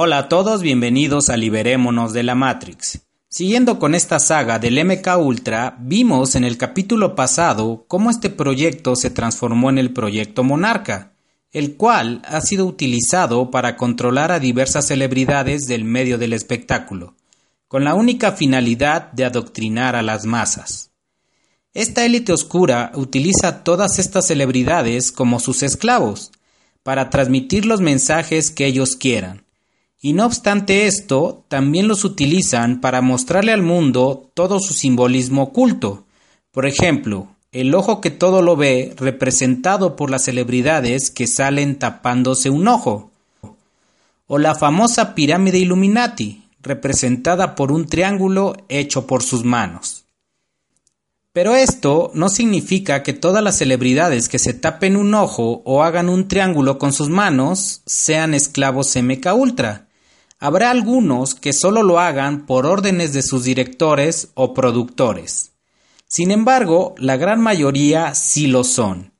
Hola a todos, bienvenidos a Liberémonos de la Matrix. Siguiendo con esta saga del MK Ultra, vimos en el capítulo pasado cómo este proyecto se transformó en el proyecto Monarca, el cual ha sido utilizado para controlar a diversas celebridades del medio del espectáculo, con la única finalidad de adoctrinar a las masas. Esta élite oscura utiliza todas estas celebridades como sus esclavos, para transmitir los mensajes que ellos quieran y no obstante esto, también los utilizan para mostrarle al mundo todo su simbolismo oculto. Por ejemplo, el ojo que todo lo ve representado por las celebridades que salen tapándose un ojo. O la famosa pirámide Illuminati, representada por un triángulo hecho por sus manos. Pero esto no significa que todas las celebridades que se tapen un ojo o hagan un triángulo con sus manos sean esclavos MK Ultra. Habrá algunos que solo lo hagan por órdenes de sus directores o productores. Sin embargo, la gran mayoría sí lo son.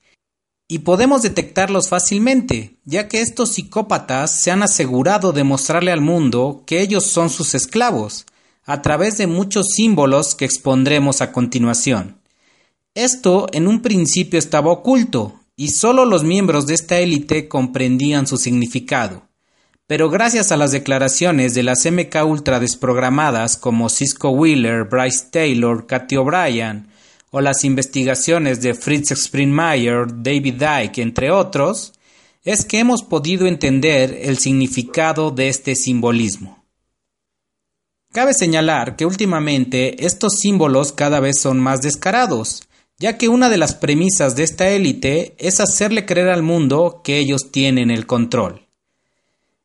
Y podemos detectarlos fácilmente, ya que estos psicópatas se han asegurado de mostrarle al mundo que ellos son sus esclavos, a través de muchos símbolos que expondremos a continuación. Esto en un principio estaba oculto, y solo los miembros de esta élite comprendían su significado. Pero gracias a las declaraciones de las MK Ultra desprogramadas como Cisco Wheeler, Bryce Taylor, Cathy O'Brien, o las investigaciones de Fritz Springmeier, David Dyke, entre otros, es que hemos podido entender el significado de este simbolismo. Cabe señalar que últimamente estos símbolos cada vez son más descarados, ya que una de las premisas de esta élite es hacerle creer al mundo que ellos tienen el control.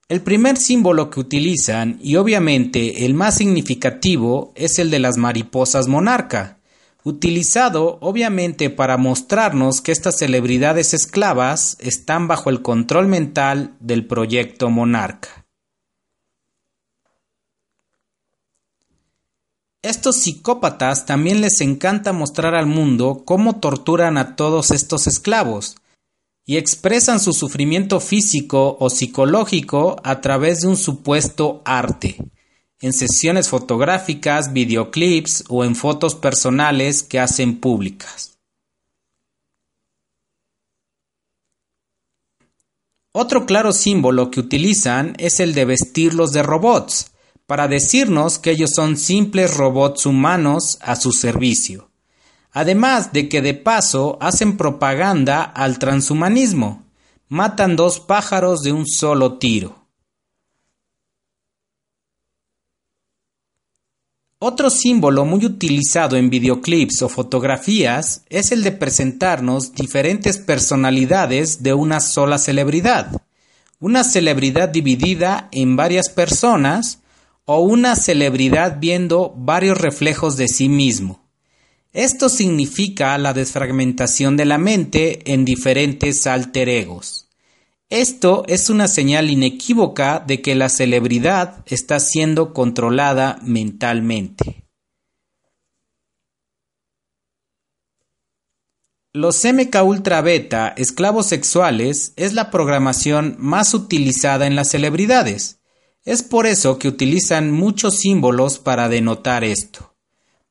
El primer símbolo que utilizan, y obviamente el más significativo, es el de las mariposas monarca, utilizado obviamente para mostrarnos que estas celebridades esclavas están bajo el control mental del proyecto monarca. Estos psicópatas también les encanta mostrar al mundo cómo torturan a todos estos esclavos, y expresan su sufrimiento físico o psicológico a través de un supuesto arte, en sesiones fotográficas, videoclips o en fotos personales que hacen públicas. Otro claro símbolo que utilizan es el de vestirlos de robots, para decirnos que ellos son simples robots humanos a su servicio. Además de que de paso hacen propaganda al transhumanismo, matan dos pájaros de un solo tiro. Otro símbolo muy utilizado en videoclips o fotografías es el de presentarnos diferentes personalidades de una sola celebridad, una celebridad dividida en varias personas o una celebridad viendo varios reflejos de sí mismo. Esto significa la desfragmentación de la mente en diferentes alter egos. Esto es una señal inequívoca de que la celebridad está siendo controlada mentalmente. Los MK Ultra Beta, esclavos sexuales, es la programación más utilizada en las celebridades. Es por eso que utilizan muchos símbolos para denotar esto.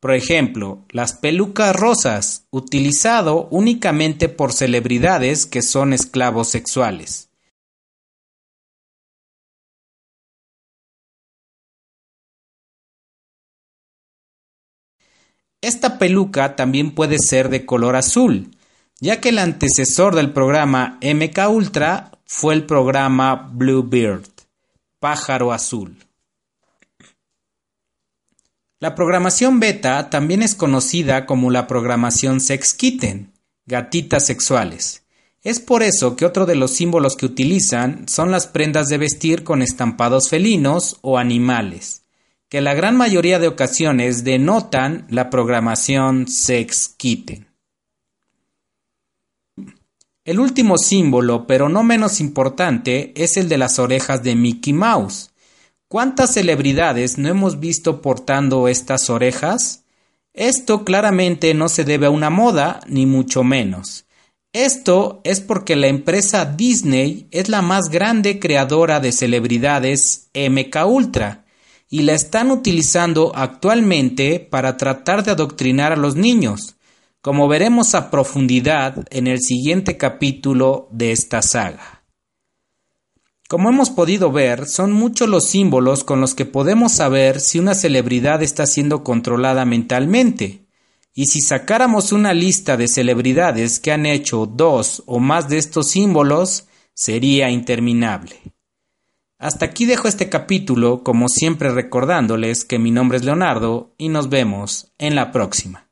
Por ejemplo, las pelucas rosas, utilizado únicamente por celebridades que son esclavos sexuales. Esta peluca también puede ser de color azul, ya que el antecesor del programa MK Ultra fue el programa Bluebird, pájaro azul. La programación beta también es conocida como la programación sex kitten, gatitas sexuales. Es por eso que otro de los símbolos que utilizan son las prendas de vestir con estampados felinos o animales, que la gran mayoría de ocasiones denotan la programación sex kitten. El último símbolo, pero no menos importante, es el de las orejas de Mickey Mouse, ¿Cuántas celebridades no hemos visto portando estas orejas? Esto claramente no se debe a una moda, ni mucho menos. Esto es porque la empresa Disney es la más grande creadora de celebridades MK Ultra y la están utilizando actualmente para tratar de adoctrinar a los niños, como veremos a profundidad en el siguiente capítulo de esta saga. Como hemos podido ver, son muchos los símbolos con los que podemos saber si una celebridad está siendo controlada mentalmente. Y si sacáramos una lista de celebridades que han hecho dos o más de estos símbolos, sería interminable. Hasta aquí dejo este capítulo, como siempre recordándoles que mi nombre es Leonardo y nos vemos en la próxima.